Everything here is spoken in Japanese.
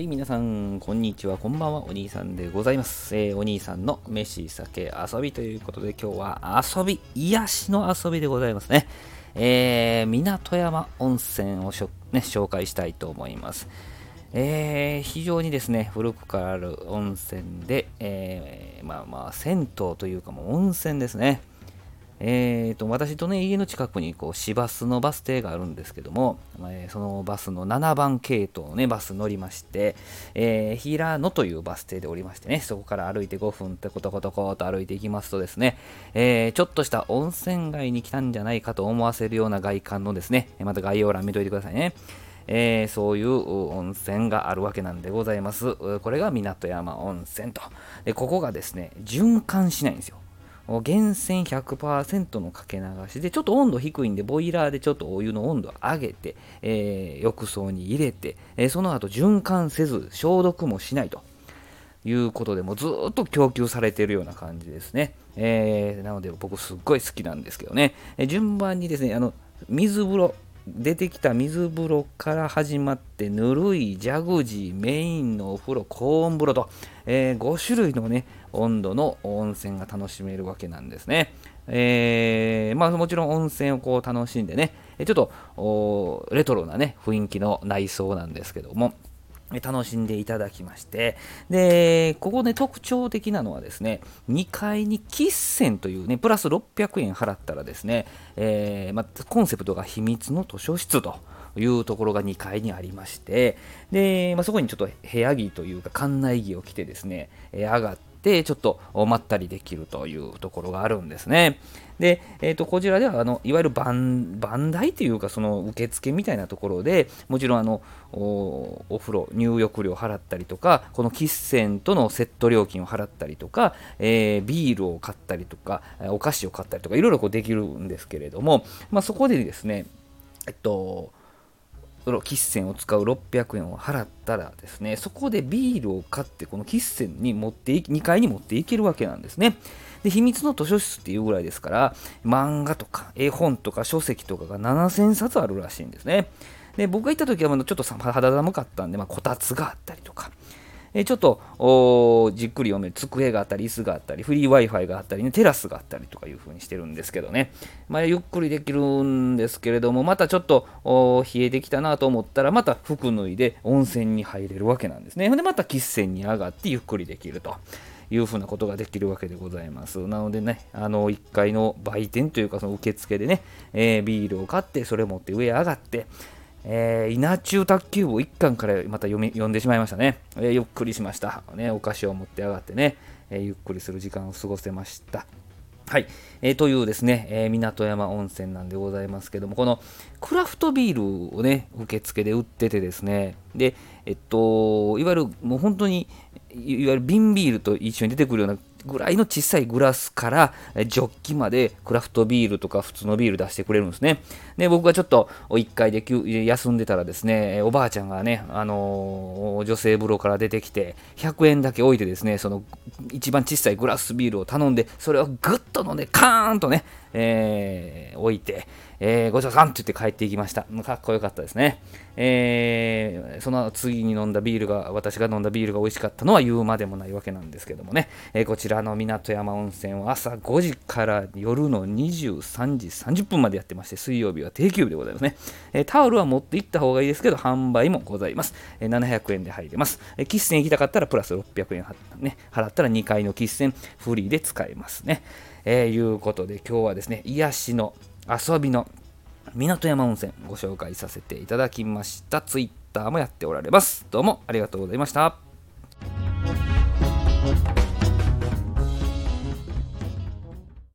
はい、皆さん、こんにちは、こんばんは、お兄さんでございます。えーお兄さんの飯、酒、遊びということで、今日は遊び、癒しの遊びでございますね。えー、港山温泉を、ね、紹介したいと思います。えー非常にですね、古くからある温泉で、えーまあまあ、銭湯というか、もう温泉ですね。えー、と私とね家の近くにこう市バスのバス停があるんですけども、えーそのバスの7番系統のねバス乗りまして、えー平野というバス停で降りましてねそこから歩いて5分ってコトコトコーと歩いていきますとですね、えーちょっとした温泉街に来たんじゃないかと思わせるような外観のですねまた概要欄見といてくださいねえーそういう温泉があるわけなんでございます。これが港山温泉と。でここがですね、循環しないんですよ。源泉100%のかけ流しでちょっと温度低いんでボイラーでちょっとお湯の温度を上げて、えー浴槽に入れて、えーその後循環せず消毒もしないと。いうことでもうずっと供給されているような感じですね、えーなので僕すっごい好きなんですけどね、え順番にですねあの水風呂出てきた水風呂から始まってぬるいジャグジーメインのお風呂高温風呂と、え5種類のね温度の温泉が楽しめるわけなんですね。えーまあ、もちろん温泉をこう楽しんでねちょっとレトロなね雰囲気の内装なんですけども楽しんでいただきましてでここね特徴的なのはですね2階に喫泉というねプラス600円払ったらですね、えーま、コンセプトが秘密の図書室というところが2階にありましてで、まあ、そこにちょっと部屋着というか館内着を着てですね、え上がってちょっとまったりできるというところがあるんですね。で、えー、とこちらではあのいわゆる番台というかその受付みたいなところでもちろんあのお風呂入浴料払ったりとかこの喫泉とのセット料金を払ったりとか、えービールを買ったりとかお菓子を買ったりとかいろいろこうできるんですけれども、まあ、そこでですねえっと喫煙を使う600円を払ったらですねそこでビールを買ってこの喫煙に持ってい2階に持っていけるわけなんですね。で秘密の図書室っていうぐらいですから漫画とか絵本とか書籍とかが7000冊あるらしいんですね。で僕が行った時はちょっと肌寒かったんで、まあ、こたつがあったりとかえちょっとおじっくり読める机があったり、椅子があったり、フリー Wi-Fi があったり、ね、テラスがあったりとかいう風にしてるんですけどね、まあ、ゆっくりできるんですけれども、またちょっとお冷えてきたなと思ったら、また服脱いで温泉に入れるわけなんですね。ほんで、また喫泉に上がってゆっくりできると。いうふうなことができるわけでございます。なのでね、あの1階の売店というか、その受付でね、えービールを買って、それ持って上上がって、えー稲中卓球部1巻からまた読み読んでしまいましたね、えーゆっくりしました、ね、お菓子を持って上がってね、えーゆっくりする時間を過ごせました。はい、えーというですね、え港山温泉なんでございますけども、このクラフトビールをね、受付で売っててですね、で、えっと、いわゆるもう本当に、いわゆる瓶ビールと一緒に出てくるようなぐらいの小さいグラスからえジョッキまでクラフトビールとか普通のビール出してくれるんですね。で、僕がちょっと1回で休休んでたらですね、おばあちゃんがね、あのー女性風呂から出てきて、100円だけ置いてですね、その一番小さいグラスビールを頼んで、それをぐっと飲んで、カーンとね、えー置いて、えーごちそうさんって言って帰っていきました。かっこよかったですね。えーその次に飲んだビールが、私が飲んだビールが美味しかったのは言うまでもないわけなんですけどもね、えーこちらの港山温泉は朝5時から夜の23時30分までやってまして、水曜日は定休日でございますね。えータオルは持って行った方がいいですけど、販売もございます。えー700円で入れます。えー喫煙行きたかったらプラス600円、ね、払ったら2階の喫煙フリーで使えますね。えーいうことで今日はですね、癒しの遊びの港山温泉ご紹介させていただきました。Twitter もやっておられます。どうもありがとうございました。